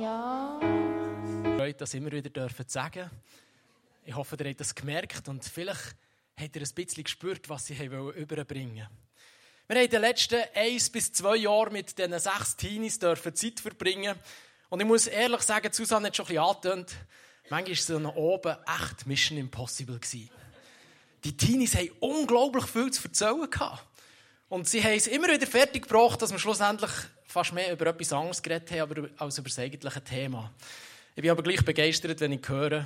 Ja. Freut, das immer wieder dürfen sagen. Ich hoffe, ihr habt das gemerkt und vielleicht habt ihr ein bisschen gespürt, was sie überbringen wollten. Wir haben in den letzten eins bis zwei Jahren mit diesen sechs Teenies dürfen Zeit verbringen. Und ich muss ehrlich sagen, Susanne hat schon ein bisschen angetönt, manchmal war so oben echt Mission Impossible. Die Teenies haben unglaublich viel zu erzählen. Und sie haben es immer wieder fertig gebracht, dass wir schlussendlich fast mehr über etwas anderes geredet haben, als über das eigentliche Thema. Ich bin aber gleich begeistert, wenn ich höre,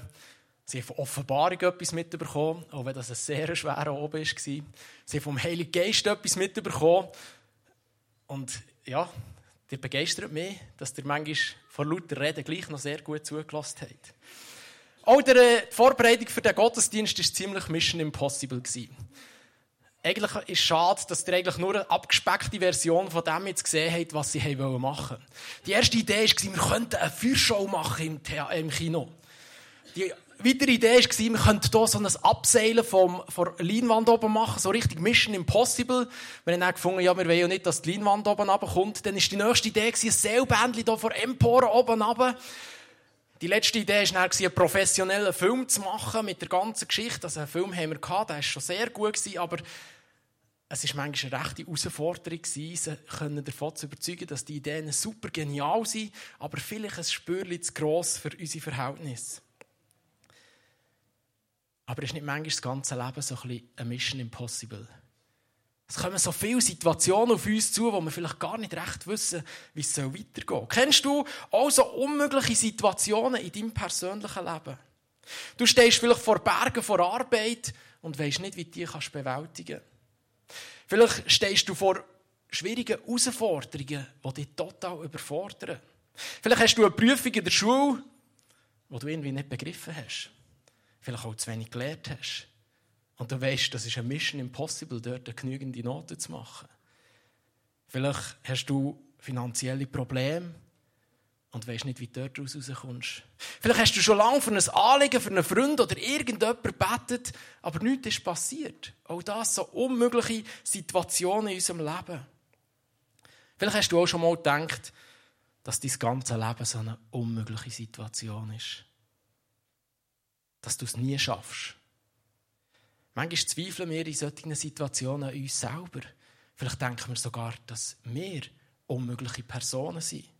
sie haben von Offenbarung etwas mitbekommen, auch wenn das ein sehr schwerer Oben war. Sie haben vom Heiligen Geist etwas mitbekommen. Und ja, ihr begeistert mich, dass ihr manchmal vor lauter Reden gleich noch sehr gut zugelassen habt. Auch die Vorbereitung für den Gottesdienst war ziemlich Mission Impossible. Eigentlich ist es schade, dass ihr eigentlich nur eine abgespeckte Version von dem jetzt gesehen habt, was sie machen wollten. Die erste Idee war, wir könnten eine Feuershow machen im, Kino. Die weitere Idee war, wir könnten hier so ein Abseilen von der Leinwand oben machen, so richtig Mission Impossible. Wir haben dann gefunden, ja, wir wollen ja nicht, dass die Leinwand oben runterkommt. Dann war die nächste Idee, ein Seilbändchen hier vor Emporen oben runter. Die letzte Idee war dann, einen professionellen Film zu machen mit der ganzen Geschichte. Also einen Film haben wir gehabt, der war schon sehr gut, aber es war manchmal eine rechte Herausforderung, sie davon zu überzeugen, dass die Ideen super genial sind, aber vielleicht ein Spürchen zu gross für unsere Verhältnisse. Aber ist nicht manchmal das ganze Leben so ein bisschen eine Mission Impossible. Es kommen so viele Situationen auf uns zu, wo wir vielleicht gar nicht recht wissen, wie es weitergehen soll. Kennst du auch so unmögliche Situationen in deinem persönlichen Leben? Du stehst vielleicht vor Bergen vor Arbeit und weißt nicht, wie du die bewältigen kannst. Vielleicht stehst du vor schwierigen Herausforderungen, die dich total überfordern. Vielleicht hast du eine Prüfung in der Schule, die du irgendwie nicht begriffen hast. Vielleicht auch zu wenig gelernt hast. Und du weißt, das ist eine Mission Impossible, dort eine genügende Noten zu machen. Vielleicht hast du finanzielle Probleme und weißt nicht, wie du dort rauskommst. Vielleicht hast du schon lange für ein Anliegen, für einen Freund oder irgendjemand betet, aber nichts ist passiert. Auch das so unmögliche Situationen in unserem Leben. Vielleicht hast du auch schon mal gedacht, dass dein ganze Leben so eine unmögliche Situation ist. Dass du es nie schaffst. Manchmal zweifeln wir in solchen Situationen an uns selber. Vielleicht denken wir sogar, dass wir unmögliche Personen sind.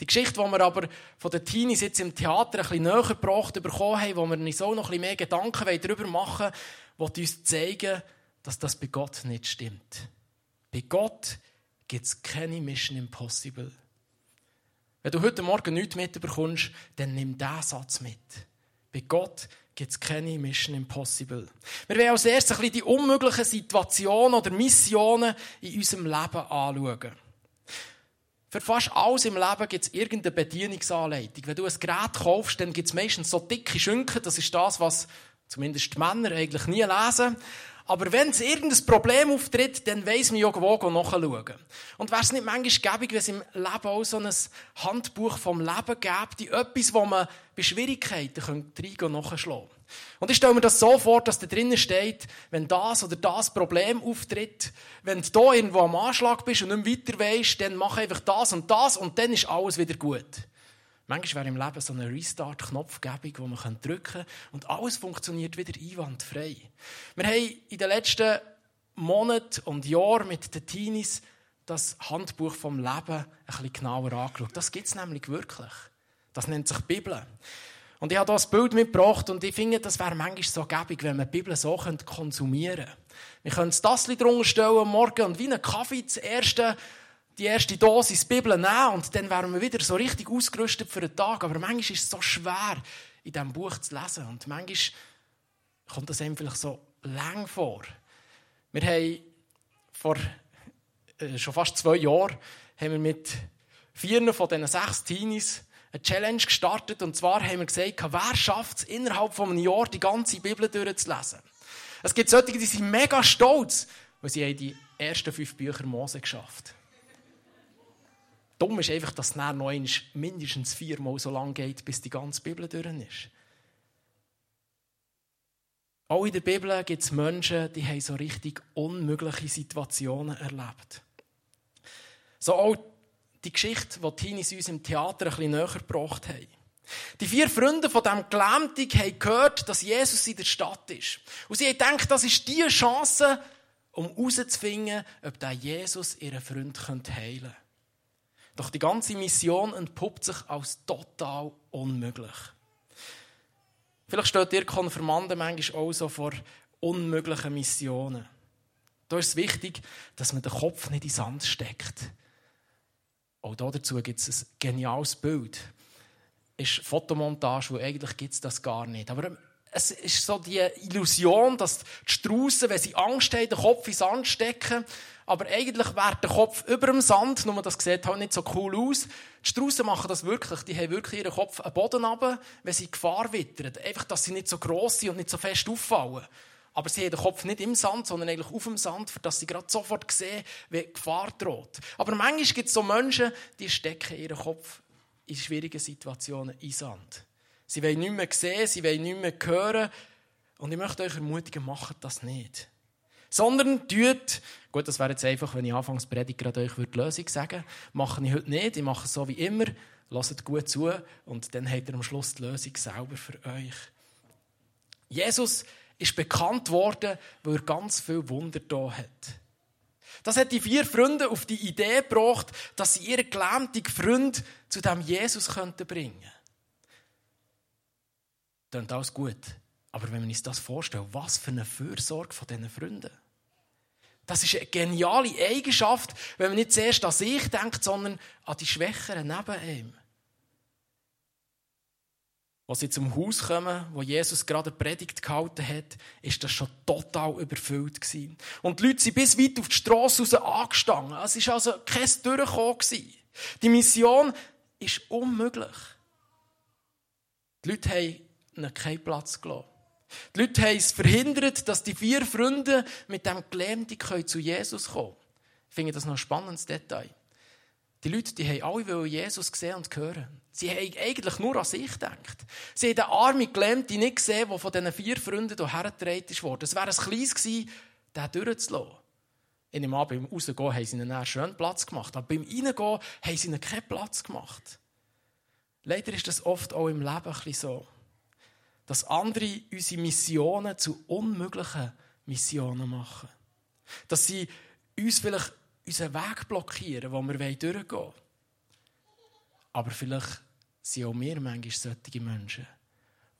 Die Geschichte, die wir aber von den Teenies jetzt im Theater ein bisschen näher gebracht bekommen haben, wo wir uns auch noch ein bisschen mehr Gedanken darüber machen wollen, will uns zeigen, dass das bei Gott nicht stimmt. Bei Gott gibt es keine Mission Impossible. Wenn du heute Morgen nichts mitbekommst, dann nimm diesen Satz mit. Bei Gott gibt es keine Mission Impossible. Wir werden als erstes ein bisschen die unmöglichen Situationen oder Missionen in unserem Leben anschauen. Für fast alles im Leben gibt es irgendeine Bedienungsanleitung. Wenn du ein Gerät kaufst, dann gibt es meistens so dicke Schinken. Das ist das, was zumindest die Männer eigentlich nie lesen. Aber wenn es irgendein Problem auftritt, dann weiss man ja, wo nachschauen. Und wäre es nicht manchmal gäbig, wenn es im Leben auch so ein Handbuch vom Leben gäbe, die etwas, wo man bei Schwierigkeiten reingehen nachschlagen Und ich stelle mir das so vor, dass da drinnen steht, wenn das oder das Problem auftritt, wenn du da irgendwo am Anschlag bist und nicht mehr weiter weisst, dann mach einfach das und das und dann ist alles wieder gut. Manchmal wäre im Leben so eine Restart-Knopf gäbig, wo man drücken kann und alles funktioniert wieder einwandfrei. Wir haben in den letzten Monaten und Jahren mit den Teenies das Handbuch vom Leben ein bisschen genauer angeschaut. Das gibt es nämlich wirklich. Das nennt sich Bibel. Und ich habe ein Bild mitgebracht und ich finde, das wäre manchmal so gäbig, wenn man die Bibel so konsumieren könnte. Wir können das Tassel drunter stellen morgen und wie einen Kaffee das erste die erste Dosis Bibel nehmen und dann wären wir wieder so richtig ausgerüstet für den Tag. Aber manchmal ist es so schwer, in diesem Buch zu lesen. Und manchmal kommt das einem vielleicht so lang vor. Wir haben vor äh, schon fast zwei Jahren haben wir mit vier von diesen sechs Teenies eine Challenge gestartet. Und zwar haben wir gesagt, wer schafft es innerhalb von einem Jahr, die ganze Bibel durchzulesen? Es gibt solche, die sind mega stolz, weil sie haben die ersten fünf Bücher Mose geschafft haben. Dumm ist einfach, dass es noch mindestens viermal so lange geht, bis die ganze Bibel durch ist. Auch in der Bibel gibt es Menschen, die haben so richtig unmögliche Situationen erlebt. So auch die Geschichte, die Teenies uns im Theater ein bisschen näher gebracht haben. Die vier Freunde von dem Gelähmten haben gehört, dass Jesus in der Stadt ist. Und sie haben gedacht, das ist die Chance, um herauszufinden, ob der Jesus ihren Freund heilen könnte. Doch die ganze Mission entpuppt sich als total unmöglich. Vielleicht steht ihr Konfirmanden manchmal auch so vor unmöglichen Missionen. Da ist es wichtig, dass man den Kopf nicht in den Sand steckt. Auch dazu gibt es ein geniales Bild. Ist Fotomontage, wo eigentlich gibt es das gar nicht. Aber es ist so die Illusion, dass die Straussen, wenn sie Angst haben, den Kopf in den Sand stecken. Aber eigentlich wäre der Kopf über dem Sand, nur das sieht halt nicht so cool aus. Die Straussen machen das wirklich. Die haben wirklich ihren Kopf am Boden runter, wenn sie Gefahr wittern. Einfach, dass sie nicht so gross sind und nicht so fest auffallen. Aber sie haben den Kopf nicht im Sand, sondern eigentlich auf dem Sand, dass sie gerade sofort sehen, wie Gefahr droht. Aber manchmal gibt es so Menschen, die stecken ihren Kopf in schwierigen Situationen in Sand. Sie wollen nicht mehr sehen, sie wollen nicht mehr hören. Und ich möchte euch ermutigen, macht das nicht. Sondern tut, gut, das wäre jetzt einfach, wenn ich anfangs Predigt gerade euch die Lösung sagen mache ich heute nicht, ich mache es so wie immer, lasst gut zu und dann habt ihr am Schluss die Lösung selber für euch. Jesus ist bekannt worden, weil er ganz viel Wunder da hat. Das hat die vier Freunde auf die Idee gebracht, dass sie ihren gelähmten Freund zu dem Jesus könnten bringen. Klingt alles gut. Aber wenn wir uns das vorstellen, was für eine Fürsorge von diesen Freunden. Das ist eine geniale Eigenschaft, wenn man nicht zuerst an sich denkt, sondern an die Schwächeren neben ihm. Als sie zum Haus kommen, wo Jesus gerade eine Predigt gehalten hat, ist das schon total überfüllt gewesen. Und die Leute sind bis weit auf die Straße raus angestanden. Es war also kein Durchkommen. Die Mission ist unmöglich. Die Leute haben ihnen keinen Platz gelassen. Die Leute haben es verhindert, dass die vier Freunde mit dem Gelähmten zu Jesus kommen können. Ich finde das noch ein spannendes Detail. Die Leute, die haben alle Jesus gesehen und hören. Sie haben eigentlich nur an sich gedacht. Sie haben den armen Gelähmten nicht gesehen, der von diesen vier Freunden hierher getragen wurde. Es wäre ein kleines gewesen, den durchzulassen. In dem Abend beim Rausgehen haben sie ihnen einen schönen Platz gemacht. Aber beim Reingehen haben sie ihnen keinen Platz gemacht. Leider ist das oft auch im Leben ein bisschen so. Dass andere unsere Missionen zu unmöglichen Missionen machen. Dass sie uns vielleicht unseren Weg blockieren, wo wir durchgehen wollen. Aber vielleicht sind auch wir manchmal solche Menschen,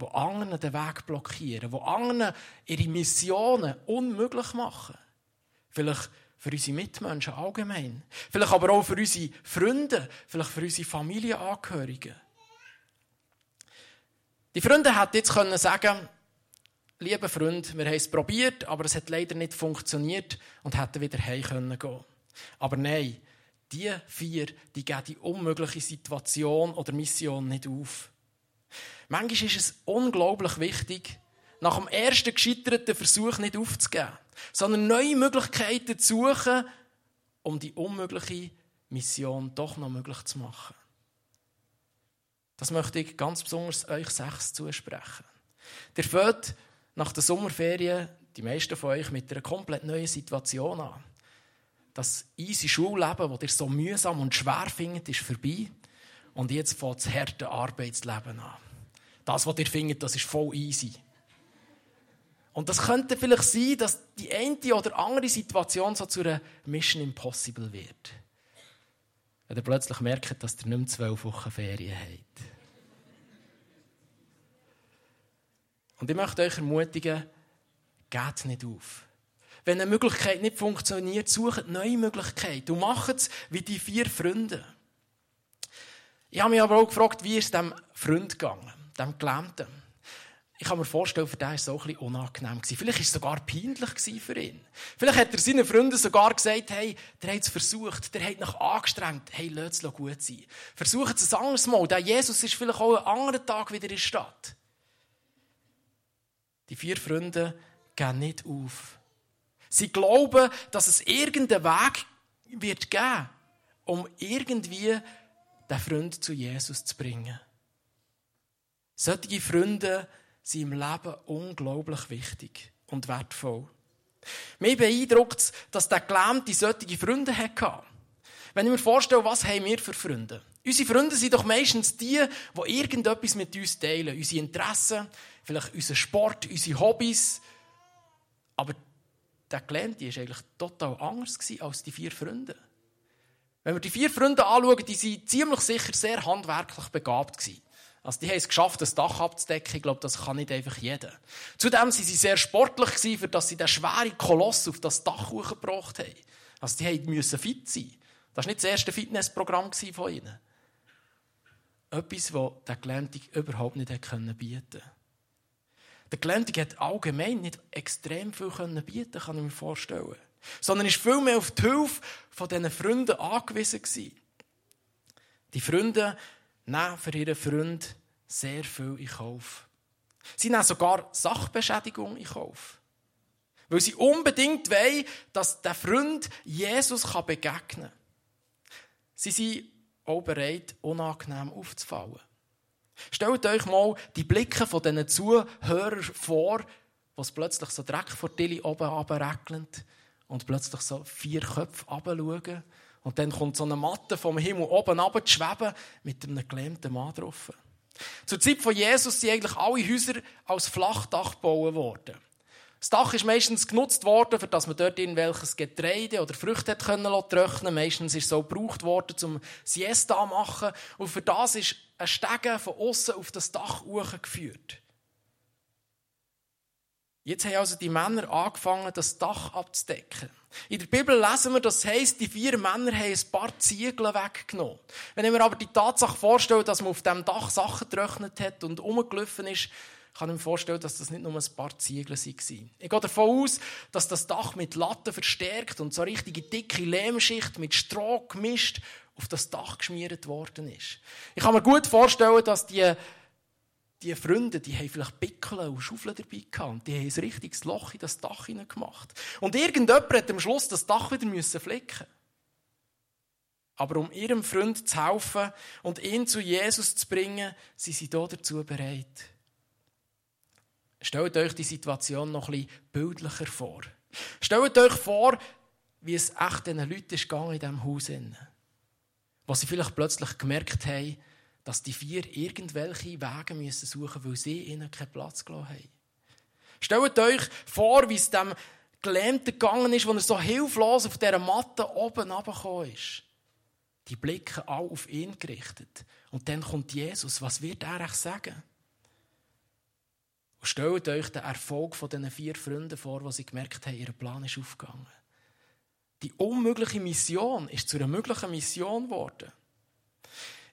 die anderen den Weg blockieren, die anderen ihre Missionen unmöglich machen. Vielleicht für unsere Mitmenschen allgemein. Vielleicht aber auch für unsere Freunde, vielleicht für unsere Familienangehörigen. Die Freunde hätten jetzt können sagen lieber Freund, wir haben es probiert, aber es hat leider nicht funktioniert und hätten wieder heim können gehen. Aber nein, die vier, die geben die unmögliche Situation oder Mission nicht auf. Manchmal ist es unglaublich wichtig, nach dem ersten gescheiterten Versuch nicht aufzugeben, sondern neue Möglichkeiten zu suchen, um die unmögliche Mission doch noch möglich zu machen. Das möchte ich ganz besonders euch sechs zusprechen. Ihr fängt nach der Sommerferien, die meisten von euch, mit einer komplett neuen Situation an. Das easy Schulleben, das ihr so mühsam und schwer findet, ist vorbei. Und jetzt fängt das harte Arbeitsleben an. Das, was ihr findet, das ist voll easy. Und das könnte vielleicht sein, dass die eine oder andere Situation so zu einer Mission Impossible wird. Wenn ihr plötzlich merkt, dass ihr nicht mehr zwölf Wochen Ferien habt. Und ich möchte euch ermutigen, geht nicht auf. Wenn eine Möglichkeit nicht funktioniert, sucht neue Möglichkeiten und macht es wie die vier Freunde. Ich habe mich aber auch gefragt, wie ist es dem Freund gegangen, dem Gelähmten. Ich kann mir vorstellen, für den war es auch ein bisschen unangenehm. Vielleicht war es sogar peinlich für ihn. Vielleicht hat er seinen Freunden sogar gesagt, hey, der hat es versucht, der hat noch angestrengt, hey, lass es gut sein. Versucht es ein anderes Mal. Der Jesus ist vielleicht auch einen anderen Tag wieder in der Stadt. Die vier Freunde gehen nicht auf. Sie glauben, dass es irgendeinen Weg wird geben, um irgendwie den Freund zu Jesus zu bringen. Solche Freunde sind im Leben unglaublich wichtig und wertvoll. Mir beeindruckt es, dass der Gelähmte solche Freunde hatte. Wenn ich mir vorstelle, was haben wir für Freunde? Unsere Freunde sind doch meistens die, die irgendetwas mit uns teilen. Unsere Interessen, vielleicht unser Sport, unsere Hobbys. Aber der Gelähmte war eigentlich total anders als die vier Freunde. Wenn wir die vier Freunde anschauen, die sind ziemlich sicher sehr handwerklich begabt gewesen. Also die haben es geschafft, das Dach abzudecken. Ich glaube, das kann nicht einfach jeder. Zudem waren sie sehr sportlich, für dass sie den schweren Koloss auf das Dach hochgebracht haben. Also die mussten fit sein. Das war nicht das erste Fitnessprogramm von ihnen. Etwas, das der Gelähmte überhaupt nicht bieten konnte. Der Gelähmte hat allgemein nicht extrem viel bieten kann ich mir vorstellen. Sondern ist viel mehr auf die Hilfe von diesen Freunden angewiesen. Die Freunde nehmen für ihren Freund sehr viel in Kauf. Sie nehmen sogar Sachbeschädigung in Kauf. Weil sie unbedingt wollen, dass der Freund Jesus begegnen kann. Sie sind auch bereit, unangenehm aufzufallen. Stellt euch mal die Blicke von diesen Zuhörern vor, was plötzlich so Dreck vor Tilly oben und plötzlich so vier Köpfe runterschauen und dann kommt so eine Matte vom Himmel oben runter zu schweben mit einem gelähmten Mann drauf. Zur Zeit von Jesus sind eigentlich alle Häuser als Flachdach gebaut worden. Das Dach ist meistens genutzt worden, für dass man dort irgendwelches Getreide oder Früchte hat können. Meistens ist es so gebraucht worden, zum Siesta zu machen. Und für das ist ein Stegen von außen auf das Dach geführt. Jetzt haben also die Männer angefangen, das Dach abzudecken. In der Bibel lesen wir, das heisst, die vier Männer haben ein paar Ziegel weggenommen. Wenn ich mir aber die Tatsache vorstelle, dass man auf dem Dach Sachen getrocknet hat und umgelaufen ist, kann ich mir vorstellen, dass das nicht nur ein paar Ziegel waren. Ich gehe davon aus, dass das Dach mit Latten verstärkt und so eine richtige dicke Lehmschicht mit Stroh gemischt auf das Dach geschmiert worden ist. Ich kann mir gut vorstellen, dass die die Freunde, die haben vielleicht Pickel und Schaufeln dabei gehabt. Die haben ein richtiges Loch in das Dach gemacht. Und irgendjemand hat am Schluss das Dach wieder müssen flicken. Aber um ihrem Freund zu helfen und ihn zu Jesus zu bringen, sind sie hier dazu bereit. Stellt euch die Situation noch bisschen bildlicher vor. Stellt euch vor, wie es echt diesen Leuten ist in diesem Haus. Was sie vielleicht plötzlich gemerkt haben, dass die vier irgendwelche Wege müssen suchen weil sie ihnen keinen Platz gelassen haben. Stellt euch vor, wie es dem Gelähmten gegangen ist, wo er so hilflos auf dieser Matte oben runtergekommen ist. Die Blicke alle auf ihn gerichtet. Und dann kommt Jesus. Was wird er euch sagen? Und stellt euch den Erfolg von diesen vier Freunden vor, wo sie gemerkt haben, ihr Plan ist aufgegangen. Die unmögliche Mission ist zu einer möglichen Mission geworden.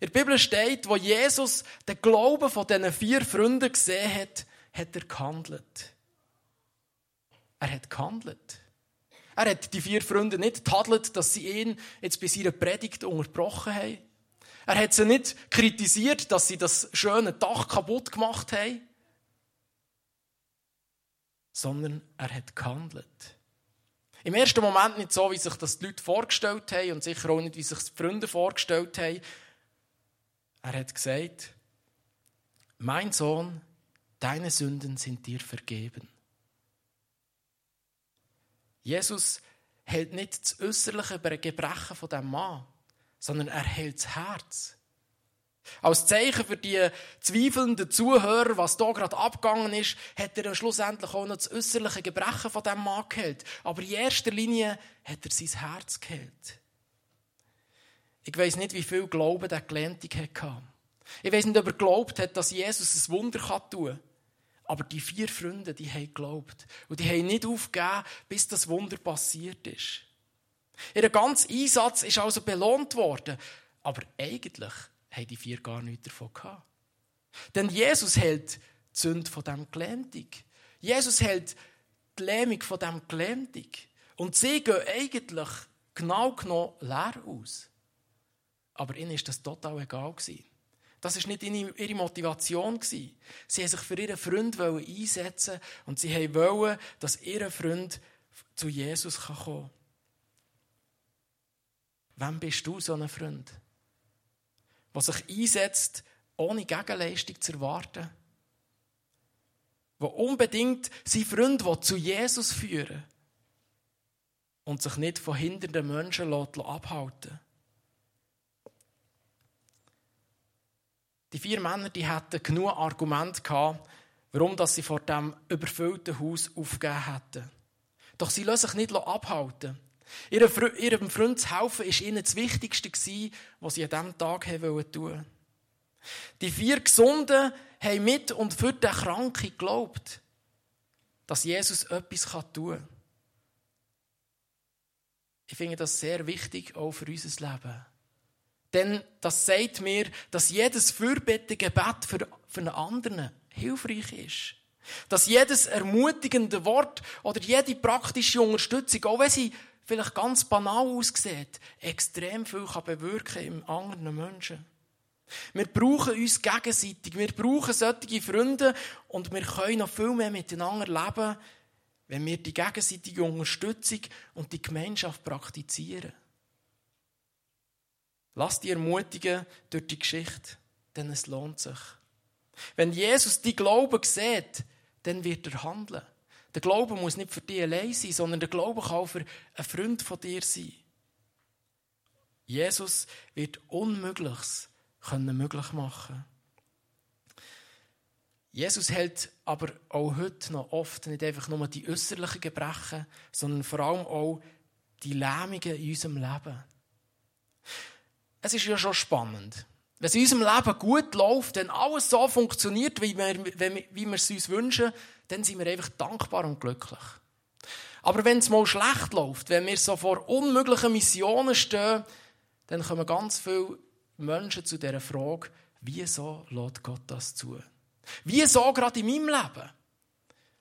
In der Bibel steht, wo Jesus den Glauben von diesen vier Freunden gesehen hat, hat er gehandelt. Er hat gehandelt. Er hat die vier Freunde nicht tadelt, dass sie ihn jetzt bei seiner Predigt unterbrochen haben. Er hat sie nicht kritisiert, dass sie das schöne Dach kaputt gemacht haben, sondern er hat gehandelt. Im ersten Moment nicht so, wie sich das die Leute vorgestellt haben und sicher auch nicht, wie sich die Freunde vorgestellt haben, er hat gesagt, mein Sohn, deine Sünden sind dir vergeben. Jesus hält nicht das äußerliche Gebrechen von dem Mann, sondern er hält das Herz. Als Zeichen für die zweifelnden Zuhörer, was da gerade abgegangen ist, hat er schlussendlich auch noch das äußerliche Gebrechen von dem Mann geheilt. Aber in erster Linie hat er sein Herz geheilt. Ich weiß nicht, wie viel Glauben der Gelähmte hatte. Ich weiß nicht, ob er geglaubt hat, dass Jesus ein Wunder tun kann. Aber die vier Freunde, die haben geglaubt. Und die haben nicht aufgegeben, bis das Wunder passiert ist. Ihr ganzer Einsatz ist also belohnt worden. Aber eigentlich haben die vier gar nichts davon gehabt. Denn Jesus hält die Sünde von dem Gelähmten. Jesus hält die Lähmung von dem Gelähmten. Und sie gehen eigentlich genau genommen leer aus. Aber ihnen ist das total egal gewesen. Das war nicht ihre Motivation. Sie haben sich für ihren Freund einsetzen und sie wollten, dass ihr Freund zu Jesus kommen kann. Wem bist du so ein Freund? Der sich einsetzt, ohne Gegenleistung zu erwarten? Der unbedingt seinen Freund zu Jesus führen und sich nicht von hindernden Menschen abhalten lässt? Die vier Männer die hatten genug Argumente gehabt, warum dass sie vor dem überfüllten Haus aufgegeben hätten. Doch sie lassen sich nicht abhalten. Ihrem Freund zu helfen war ihnen das Wichtigste, was sie an diesem Tag tun wollten. Die vier Gesunden haben mit und für den Kranken geglaubt, dass Jesus etwas tun kann. Ich finde das sehr wichtig, auch für unser Leben. Denn das sagt mir, dass jedes Fürbettegebet für, für einen anderen hilfreich ist. Dass jedes ermutigende Wort oder jede praktische Unterstützung, auch wenn sie vielleicht ganz banal aussieht, extrem viel kann bewirken im anderen Menschen. Wir brauchen uns gegenseitig. Wir brauchen solche Freunde und wir können noch viel mehr miteinander leben, wenn wir die gegenseitige Unterstützung und die Gemeinschaft praktizieren. Lass dich ermutigen durch die Geschichte, denn es lohnt sich. Wenn Jesus die Glauben sieht, dann wird er handeln. Der Glaube muss nicht für dich allein sein, sondern der Glaube kann auch für einen Freund von dir sein. Jesus wird Unmögliches können möglich machen. Jesus hält aber auch heute noch oft nicht einfach nur die äußerlichen Gebrechen, sondern vor allem auch die Lähmungen in unserem Leben. Es ist ja schon spannend. Wenn es in unserem Leben gut läuft, wenn alles so funktioniert, wie wir, wie wir es uns wünschen, dann sind wir einfach dankbar und glücklich. Aber wenn es mal schlecht läuft, wenn wir so vor unmöglichen Missionen stehen, dann kommen ganz viele Menschen zu dieser Frage, wieso lässt Gott das zu? Wieso gerade in meinem Leben?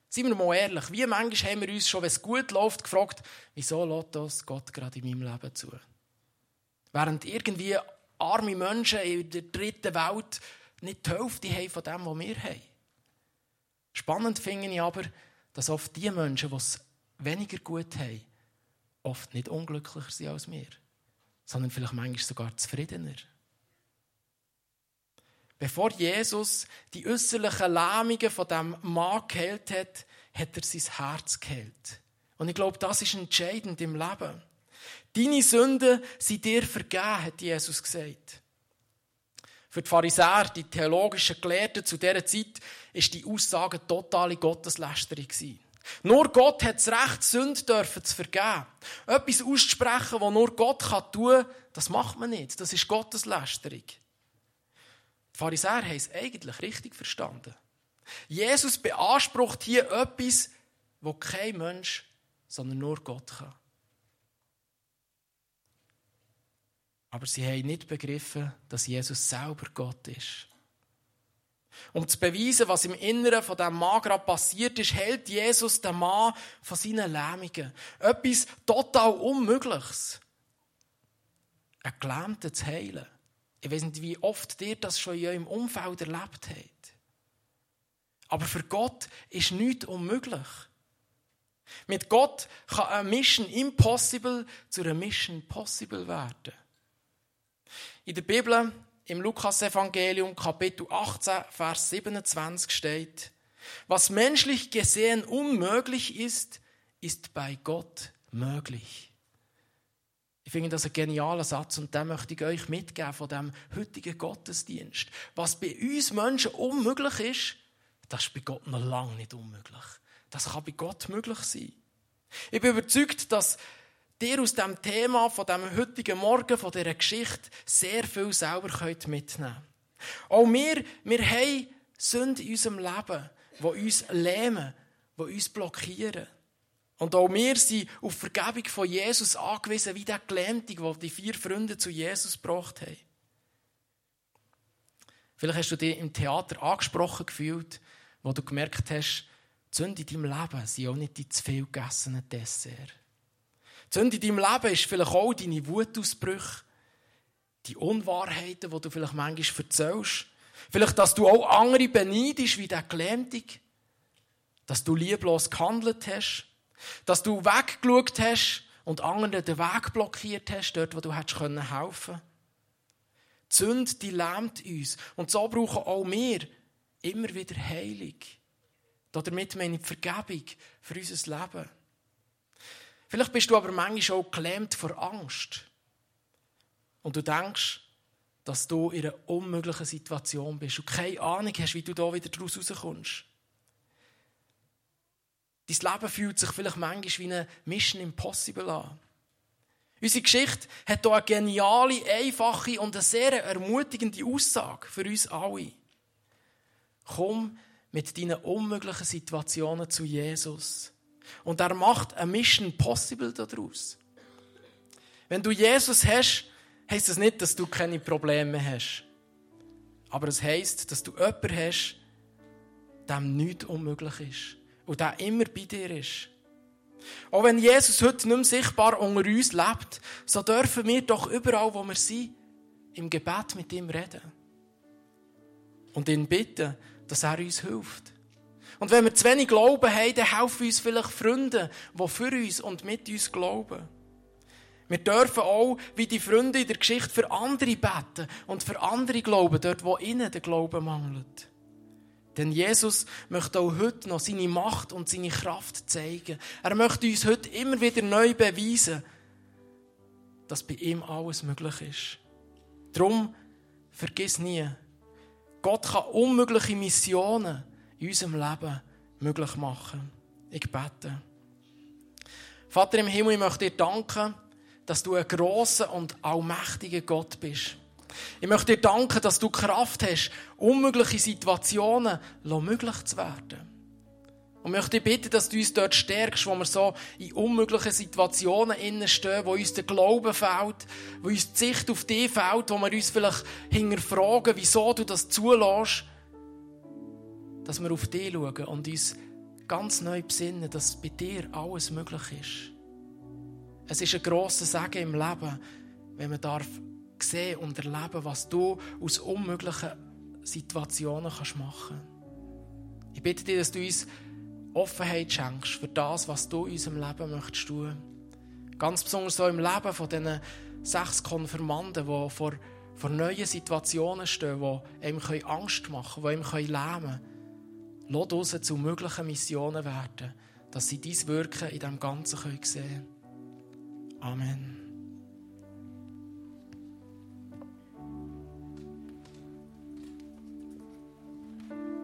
Seien wir mal ehrlich, wie manchmal haben wir uns schon, wenn es gut läuft, gefragt, wieso lässt das Gott gerade in meinem Leben zu? Während irgendwie arme Menschen in der dritten Welt nicht die Hälfte haben von dem, was wir haben. Spannend finde ich aber, dass oft die Menschen, die es weniger gut haben, oft nicht unglücklicher sind als wir, sondern vielleicht manchmal sogar zufriedener. Bevor Jesus die äußerlichen Lähmungen von dem Mann geheilt hat, hat er sein Herz geheilt. Und ich glaube, das ist entscheidend im Leben. Deine Sünden sind dir vergeben, hat Jesus gesagt. Für die Pharisäer, die theologischen Gelehrten zu dieser Zeit, ist die Aussage totale Gotteslästerung Nur Gott hat das Recht, Sünden dürfen zu vergeben. Etwas auszusprechen, was nur Gott tun kann, das macht man nicht. Das ist Gotteslästerung. Die Pharisäer haben es eigentlich richtig verstanden. Jesus beansprucht hier etwas, wo kein Mensch, sondern nur Gott kann. Aber sie haben nicht begriffen, dass Jesus selber Gott ist. Um zu beweisen, was im Inneren von dem Mann gerade passiert ist, hält Jesus den Mann von seinen Lähmungen. Etwas total Unmögliches. Ein Gelähmten zu heilen. Ich weiß nicht, wie oft ihr das schon in eurem Umfeld erlebt habt. Aber für Gott ist nichts unmöglich. Mit Gott kann eine Mission Impossible zu einer Mission Possible werden. In der Bibel, im Lukas-Evangelium, Kapitel 18, Vers 27 steht, was menschlich gesehen unmöglich ist, ist bei Gott möglich. Ich finde das ein genialer Satz und den möchte ich euch mitgeben von dem heutigen Gottesdienst. Was bei uns Menschen unmöglich ist, das ist bei Gott noch lange nicht unmöglich. Das kann bei Gott möglich sein. Ich bin überzeugt, dass dir aus dem Thema von dem heutigen Morgen, von dieser Geschichte, sehr viel selber mitnehmen könnt. Auch wir, wir haben Sünde in unserem Leben, die uns lähmen, die uns blockieren. Und auch wir sind auf Vergebung von Jesus angewiesen, wie der Gelähmte, der die vier Freunde zu Jesus gebracht haben. Vielleicht hast du dich im Theater angesprochen gefühlt, wo du gemerkt hast, die Sünde in deinem Leben sind auch nicht die zu viel gegessenen Dessert. Sünde in deinem Leben ist vielleicht auch deine Wutausbrüche, die Unwahrheiten, die du vielleicht manchmal erzählst. Vielleicht, dass du auch andere beneidest, wie der Gelähmte. Dass du lieblos gehandelt hast. Dass du weggeschaut hast und anderen den Weg blockiert hast, dort, wo du hättest helfen können. Die Sünde, die lähmt uns. Und so brauchen auch wir immer wieder Heilung. Damit meine ich Vergebung für unser Leben. Vielleicht bist du aber manchmal auch gelähmt vor Angst. Und du denkst, dass du in einer unmöglichen Situation bist und keine Ahnung hast, wie du da wieder daraus rauskommst. Dein Leben fühlt sich vielleicht manchmal wie eine Mission Impossible an. Unsere Geschichte hat hier eine geniale, einfache und eine sehr ermutigende Aussage für uns alle. Komm mit deinen unmöglichen Situationen zu Jesus. Und er macht eine Mission Possible daraus. Wenn du Jesus hast, heisst das nicht, dass du keine Probleme hast. Aber es heisst, dass du jemanden hast, dem nichts unmöglich ist. Und der immer bei dir ist. Auch wenn Jesus heute nicht mehr sichtbar unter uns lebt, so dürfen wir doch überall, wo wir sind, im Gebet mit ihm reden. Und ihn bitten, dass er uns hilft. Und wenn wir zu wenig Glauben haben, dann helfen uns vielleicht Freunde, die für uns und mit uns glauben. Wir dürfen auch, wie die Freunde in der Geschichte, für andere beten und für andere glauben, dort wo ihnen der Glauben mangelt. Denn Jesus möchte auch heute noch seine Macht und seine Kraft zeigen. Er möchte uns heute immer wieder neu beweisen, dass bei ihm alles möglich ist. Darum vergiss nie, Gott kann unmögliche Missionen in unserem Leben möglich machen. Ich bete. Vater im Himmel, ich möchte dir danken, dass du ein großer und allmächtiger Gott bist. Ich möchte dir danken, dass du Kraft hast, unmögliche Situationen möglich zu werden. Und ich möchte dich bitten, dass du uns dort stärkst, wo wir so in unmöglichen Situationen stehen, wo uns der Glaube fehlt, wo uns die Sicht auf dich fehlt, wo wir uns vielleicht hinterfragen, wieso du das zulässt, dass wir auf dich schauen und uns ganz neu besinnen, dass bei dir alles möglich ist. Es ist ein grosser Segen im Leben, wenn man darf sehen und erleben, was du aus unmöglichen Situationen kannst machen kannst. Ich bitte dich, dass du uns Offenheit schenkst für das, was du in unserem Leben möchtest tun. Ganz besonders so im Leben von diesen sechs Konfirmanden, die vor, vor neuen Situationen stehen, die einem Angst machen können, die einem lähmen können. Lass uns zu möglichen Missionen werden, dass sie dein Wirken in diesem Ganzen sehen können. Amen.